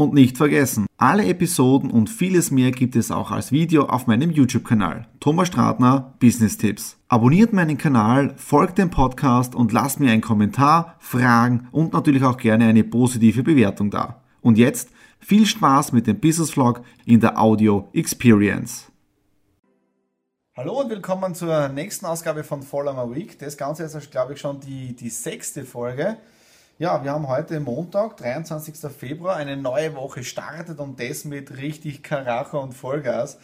Und nicht vergessen, alle Episoden und vieles mehr gibt es auch als Video auf meinem YouTube-Kanal. Thomas Stratner Business Tipps. Abonniert meinen Kanal, folgt dem Podcast und lasst mir einen Kommentar, Fragen und natürlich auch gerne eine positive Bewertung da. Und jetzt viel Spaß mit dem Business Vlog in der Audio Experience. Hallo und willkommen zur nächsten Ausgabe von Follow My Week. Das Ganze ist, glaube ich, schon die, die sechste Folge. Ja, wir haben heute Montag, 23. Februar, eine neue Woche startet und das mit richtig Karacha und Vollgas.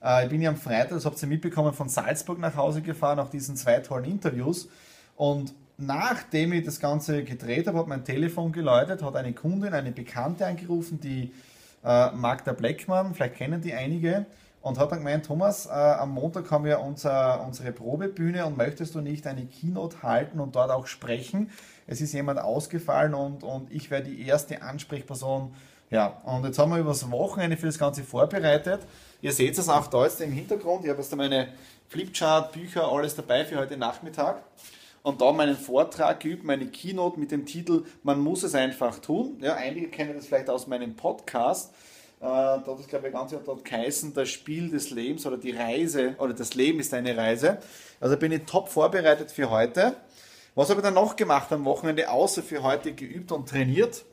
Äh, ich bin ja am Freitag, das habt ihr mitbekommen, von Salzburg nach Hause gefahren, nach diesen zwei tollen Interviews. Und nachdem ich das Ganze gedreht habe, hat mein Telefon geläutet, hat eine Kundin, eine Bekannte angerufen, die äh, Magda Bleckmann, vielleicht kennen die einige, und hat dann gemeint, Thomas, äh, am Montag haben wir unser, unsere Probebühne und möchtest du nicht eine Keynote halten und dort auch sprechen? Es ist jemand ausgefallen und, und ich wäre die erste Ansprechperson. Ja, und jetzt haben wir übers Wochenende für das Ganze vorbereitet. Ihr seht es auch da jetzt im Hintergrund. Ich habe jetzt da meine Flipchart, Bücher, alles dabei für heute Nachmittag. Und da meinen Vortrag geübt, meine Keynote mit dem Titel Man muss es einfach tun. Ja, einige kennen das vielleicht aus meinem Podcast äh, hat es, glaube ich, ganz dort geheißen, das Spiel des Lebens oder die Reise, oder das Leben ist eine Reise. Also bin ich top vorbereitet für heute. Was habe ich dann noch gemacht am Wochenende, außer für heute geübt und trainiert?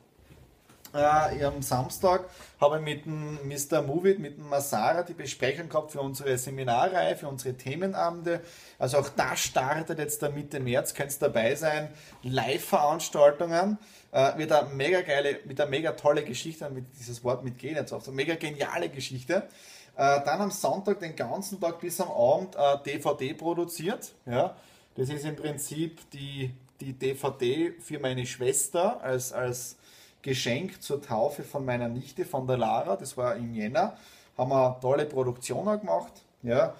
Äh, am Samstag habe ich mit dem Mr. Movie, mit dem Masara die Besprechung gehabt für unsere Seminarreihe, für unsere Themenabende. Also auch das startet jetzt da Mitte März, könnt dabei sein. Live-Veranstaltungen. Äh, wird eine mega geile, mit einer mega tolle Geschichte, mit dieses Wort mitgehen jetzt auf, so mega geniale Geschichte. Äh, dann am Sonntag den ganzen Tag bis am Abend äh, DVD produziert. Ja. Das ist im Prinzip die, die DVD für meine Schwester als, als Geschenk zur Taufe von meiner Nichte, von der Lara. Das war im Jänner. Haben wir tolle Produktionen gemacht. Ja.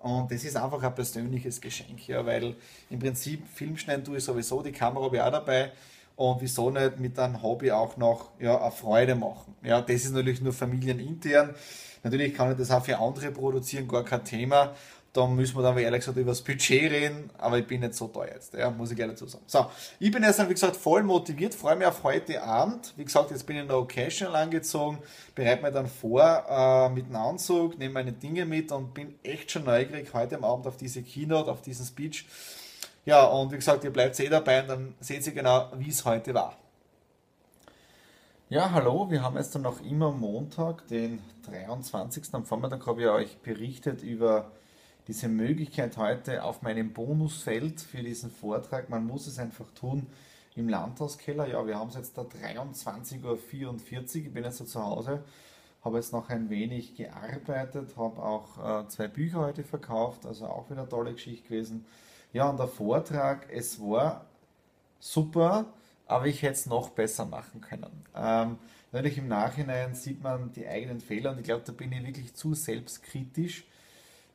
Und das ist einfach ein persönliches Geschenk, ja, weil im Prinzip Filmschneiden tue ich sowieso, die Kamera habe ich auch dabei. Und wieso nicht mit einem Hobby auch noch ja, eine Freude machen? Ja, das ist natürlich nur familienintern. Natürlich kann ich das auch für andere produzieren, gar kein Thema. Da müssen wir dann ehrlich gesagt über das Budget reden, aber ich bin nicht so teuer jetzt, ja, muss ich gerne dazu sagen. So, ich bin jetzt dann, wie gesagt, voll motiviert, freue mich auf heute Abend. Wie gesagt, jetzt bin ich in der Occasion angezogen, bereite mir dann vor äh, mit einem Anzug, nehme meine Dinge mit und bin echt schon neugierig heute Abend auf diese Keynote, auf diesen Speech. Ja, und wie gesagt, ihr bleibt eh dabei und dann seht ihr genau, wie es heute war. Ja, hallo, wir haben jetzt dann noch immer Montag, den 23. Am Vormittag habe ich euch berichtet über diese Möglichkeit heute auf meinem Bonusfeld für diesen Vortrag, man muss es einfach tun, im Landhauskeller. Ja, wir haben es jetzt da 23.44 Uhr, ich bin jetzt da zu Hause, habe jetzt noch ein wenig gearbeitet, habe auch äh, zwei Bücher heute verkauft, also auch wieder eine tolle Geschichte gewesen. Ja, und der Vortrag, es war super, aber ich hätte es noch besser machen können. Ähm, natürlich im Nachhinein sieht man die eigenen Fehler und ich glaube, da bin ich wirklich zu selbstkritisch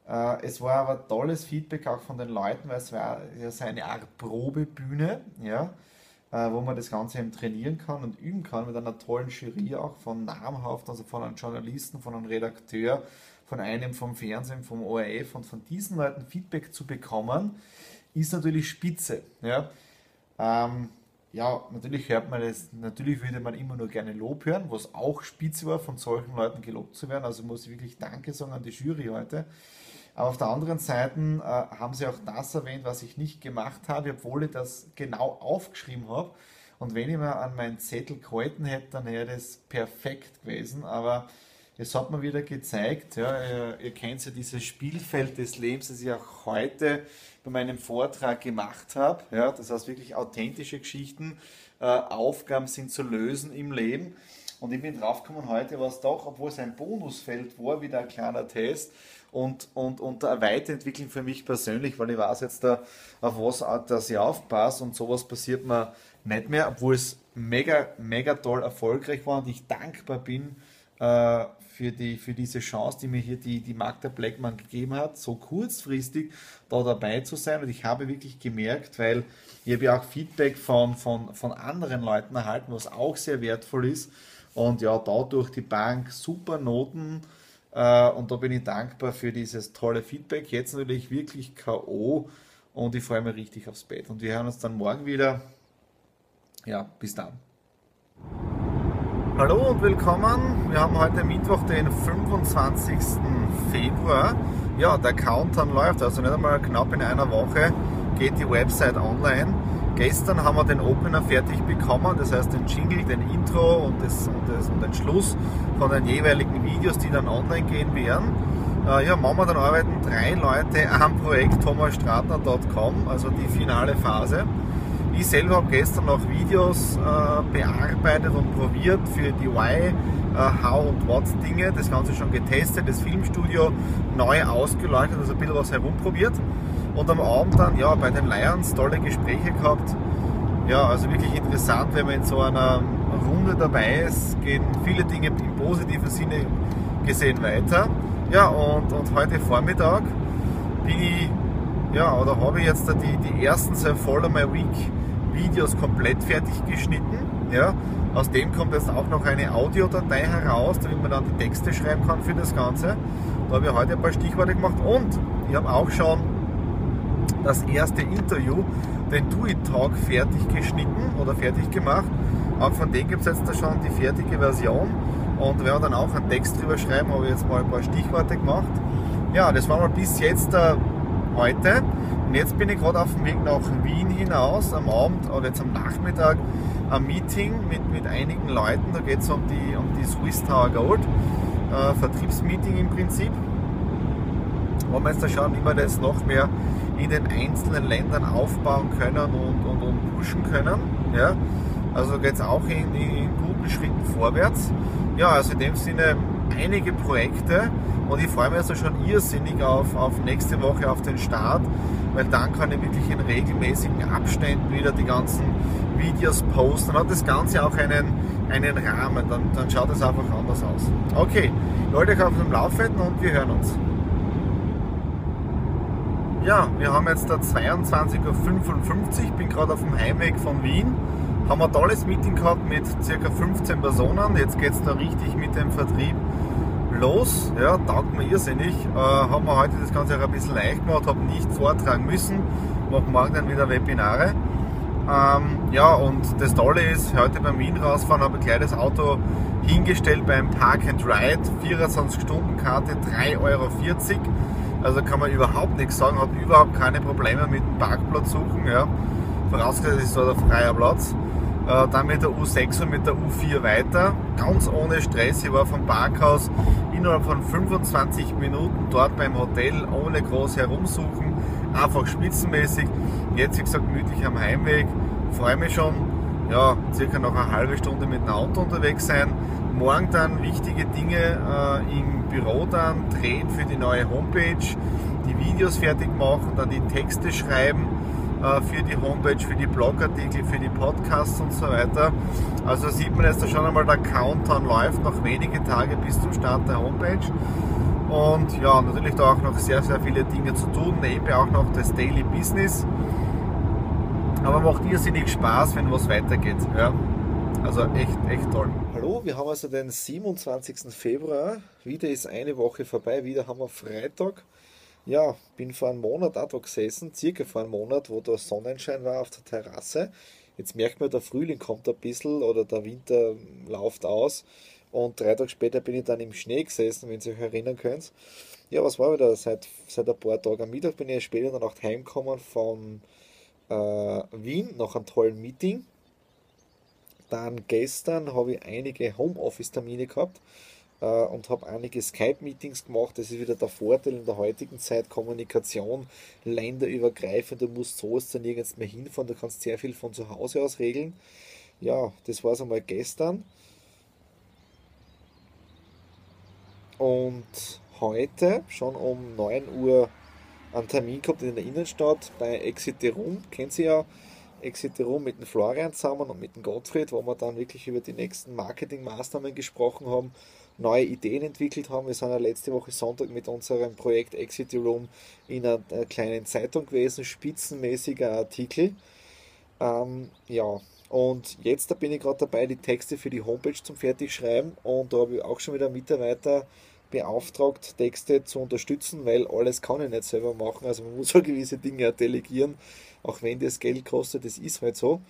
es war aber tolles Feedback auch von den Leuten, weil es war ja so eine Art Probebühne, ja, äh, wo man das Ganze eben trainieren kann und üben kann mit einer tollen Jury auch von namhaft, also von einem Journalisten, von einem Redakteur, von einem vom Fernsehen, vom ORF und von diesen Leuten Feedback zu bekommen, ist natürlich spitze. Ja. Ähm, ja, natürlich hört man das, natürlich würde man immer nur gerne Lob hören, was auch spitze war, von solchen Leuten gelobt zu werden. Also muss ich wirklich Danke sagen an die Jury heute. Aber auf der anderen Seite äh, haben sie auch das erwähnt, was ich nicht gemacht habe, obwohl ich das genau aufgeschrieben habe. Und wenn ich mir an meinen Zettel gehalten hätte, dann wäre das perfekt gewesen. Aber es hat mir wieder gezeigt, ja, ihr, ihr kennt ja dieses Spielfeld des Lebens, das ich auch heute bei meinem Vortrag gemacht habe. Ja, das heißt wirklich authentische Geschichten, äh, Aufgaben sind zu lösen im Leben. Und ich bin draufgekommen heute, was doch, obwohl es ein Bonusfeld war, wieder ein kleiner Test, und, und, und eine Weiterentwicklung für mich persönlich, weil ich weiß jetzt da, auf was dass ich aufpasse und sowas passiert mir nicht mehr, obwohl es mega, mega toll erfolgreich war und ich dankbar bin äh, für, die, für diese Chance, die mir hier die, die Magda Blackman gegeben hat, so kurzfristig da dabei zu sein. Und ich habe wirklich gemerkt, weil ich habe ja auch Feedback von, von, von anderen Leuten erhalten, was auch sehr wertvoll ist. Und ja, da durch die Bank super Noten. Äh, und da bin ich dankbar für dieses tolle Feedback. Jetzt natürlich wirklich K.O. Und ich freue mich richtig aufs Bett. Und wir hören uns dann morgen wieder. Ja, bis dann. Hallo und willkommen. Wir haben heute Mittwoch, den 25. Februar. Ja, der Countdown läuft, also nicht einmal knapp in einer Woche geht die Website online. Gestern haben wir den Opener fertig bekommen, das heißt den Jingle, den Intro und, das, und, das, und den Schluss von den jeweiligen Videos, die dann online gehen werden. Äh, ja, momentan arbeiten drei Leute am Projekt thomasstratner.com, also die finale Phase. Ich selber habe gestern noch Videos äh, bearbeitet und probiert für die Why, äh, How und What Dinge. Das Ganze schon getestet, das Filmstudio neu ausgeleuchtet, also ein bisschen was herumprobiert. Und am Abend dann, ja, bei den Lions tolle Gespräche gehabt. Ja, also wirklich interessant, wenn man in so einer Runde dabei ist, gehen viele Dinge im positiven Sinne gesehen weiter. Ja, und, und heute Vormittag bin ich, ja, oder habe ich jetzt die, die ersten zwei Follow My Week Videos komplett fertig geschnitten. Ja. Aus dem kommt jetzt auch noch eine Audiodatei heraus, damit man dann die Texte schreiben kann für das Ganze. Da habe ich heute ein paar Stichworte gemacht und ich habe auch schon das erste Interview, den Do It Talk, fertig geschnitten oder fertig gemacht. Auch von dem gibt es jetzt da schon die fertige Version und werden dann auch einen Text drüber schreiben, habe ich jetzt mal ein paar Stichworte gemacht. Ja, das war mal bis jetzt der heute. Und jetzt bin ich gerade auf dem Weg nach Wien hinaus, am Abend oder jetzt am Nachmittag ein Meeting mit, mit einigen Leuten. Da geht es um die, um die Swiss Tower Gold, äh, Vertriebsmeeting im Prinzip. Wollen wir jetzt da schauen, wie wir das noch mehr in den einzelnen Ländern aufbauen können und, und, und pushen können. Ja? Also geht es auch in, in guten Schritten vorwärts. Ja, also in dem Sinne einige Projekte und ich freue mich also schon irrsinnig auf, auf nächste Woche, auf den Start, weil dann kann ich wirklich in regelmäßigen Abständen wieder die ganzen Videos posten. Dann hat das Ganze auch einen, einen Rahmen, dann, dann schaut es einfach anders aus. Okay, Leute, ich auf dem Laufenden und wir hören uns. Ja, wir haben jetzt da 22.55 Uhr, bin gerade auf dem Heimweg von Wien. Haben ein tolles Meeting gehabt mit ca. 15 Personen. Jetzt geht es da richtig mit dem Vertrieb los. Ja, taugt mir irrsinnig. Äh, haben wir heute das Ganze auch ein bisschen leicht gemacht, habe nicht vortragen müssen. Machen morgen dann wieder Webinare. Ähm, ja, und das Tolle ist, heute beim Wien rausfahren habe ich gleich das Auto hingestellt beim Park and Ride. 24-Stunden-Karte, 3,40 Euro. Also kann man überhaupt nichts sagen, hat überhaupt keine Probleme mit dem Parkplatz suchen. Ja. Vorausgesetzt ist da der freie Platz. Äh, dann mit der U6 und mit der U4 weiter. Ganz ohne Stress. Ich war vom Parkhaus innerhalb von 25 Minuten dort beim Hotel, ohne groß herumsuchen. Einfach spitzenmäßig. Jetzt, wie gesagt, gemütlich am Heimweg. Freue mich schon. Ja, circa noch eine halbe Stunde mit dem Auto unterwegs sein. Morgen dann wichtige Dinge äh, im Büro dann drehen für die neue Homepage, die Videos fertig machen, dann die Texte schreiben äh, für die Homepage, für die Blogartikel, für die Podcasts und so weiter. Also sieht man jetzt da schon einmal, der Countdown läuft, noch wenige Tage bis zum Start der Homepage. Und ja, natürlich da auch noch sehr, sehr viele Dinge zu tun, neben auch noch das Daily Business. Aber macht irrsinnig Spaß, wenn was weitergeht. Ja. Also echt, echt toll. Hallo, wir haben also den 27. Februar. Wieder ist eine Woche vorbei, wieder haben wir Freitag ja, bin vor einem Monat auch da gesessen, circa vor einem Monat, wo da Sonnenschein war auf der Terrasse. Jetzt merkt man, der Frühling kommt ein bisschen oder der Winter läuft aus. Und drei Tage später bin ich dann im Schnee gesessen, wenn ihr euch erinnern könnt. Ja, was war wieder seit, seit ein paar Tagen? Am Mittag bin ich später in der Nacht heimgekommen von äh, Wien nach einem tollen Meeting. Dann gestern habe ich einige Homeoffice-Termine gehabt äh, und habe einige Skype-Meetings gemacht. Das ist wieder der Vorteil in der heutigen Zeit, Kommunikation, länderübergreifend. Du musst so ist dann nirgends mehr hinfahren, du kannst sehr viel von zu Hause aus regeln. Ja, das war es einmal gestern. Und heute, schon um 9 Uhr, einen Termin gehabt in der Innenstadt bei Exiterum. Kennt Sie ja, Exiterum mit dem Florian zusammen und mit dem Gottfried, wo wir dann wirklich über die nächsten Marketingmaßnahmen gesprochen haben neue Ideen entwickelt haben. Wir sind ja letzte Woche Sonntag mit unserem Projekt Exit Room in einer, einer kleinen Zeitung gewesen, spitzenmäßiger Artikel. Ähm, ja, und jetzt da bin ich gerade dabei, die Texte für die Homepage zum Fertigschreiben und da habe ich auch schon wieder Mitarbeiter beauftragt, Texte zu unterstützen, weil alles kann ich nicht selber machen. Also man muss auch gewisse Dinge delegieren, auch wenn das Geld kostet, das ist halt so.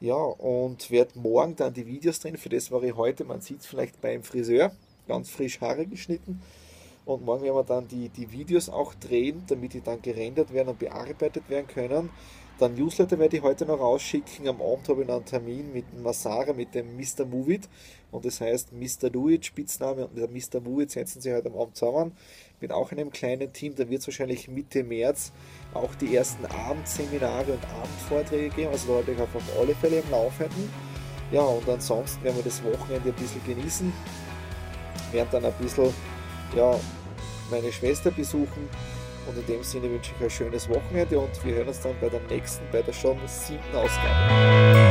Ja, und werde morgen dann die Videos drehen. Für das war ich heute, man sieht es vielleicht beim Friseur, ganz frisch Haare geschnitten. Und morgen werden wir dann die, die Videos auch drehen, damit die dann gerendert werden und bearbeitet werden können. Dann Newsletter werde ich heute noch rausschicken. Am Abend habe ich noch einen Termin mit Masara, mit dem Mr. Movit. Und das heißt Mr. Do It, Spitzname und der Mr. Movit setzen sich heute am Abend zusammen. Mit auch einem kleinen Team. Da wird es wahrscheinlich Mitte März auch die ersten Abendseminare und Abendvorträge geben. Also da werde ich auf alle Fälle im Lauf halten. Ja, und ansonsten werden wir das Wochenende ein bisschen genießen. Werden dann ein bisschen ja, meine Schwester besuchen und in dem Sinne wünsche ich euch ein schönes Wochenende und wir hören uns dann bei der nächsten, bei der schon siebten Ausgabe.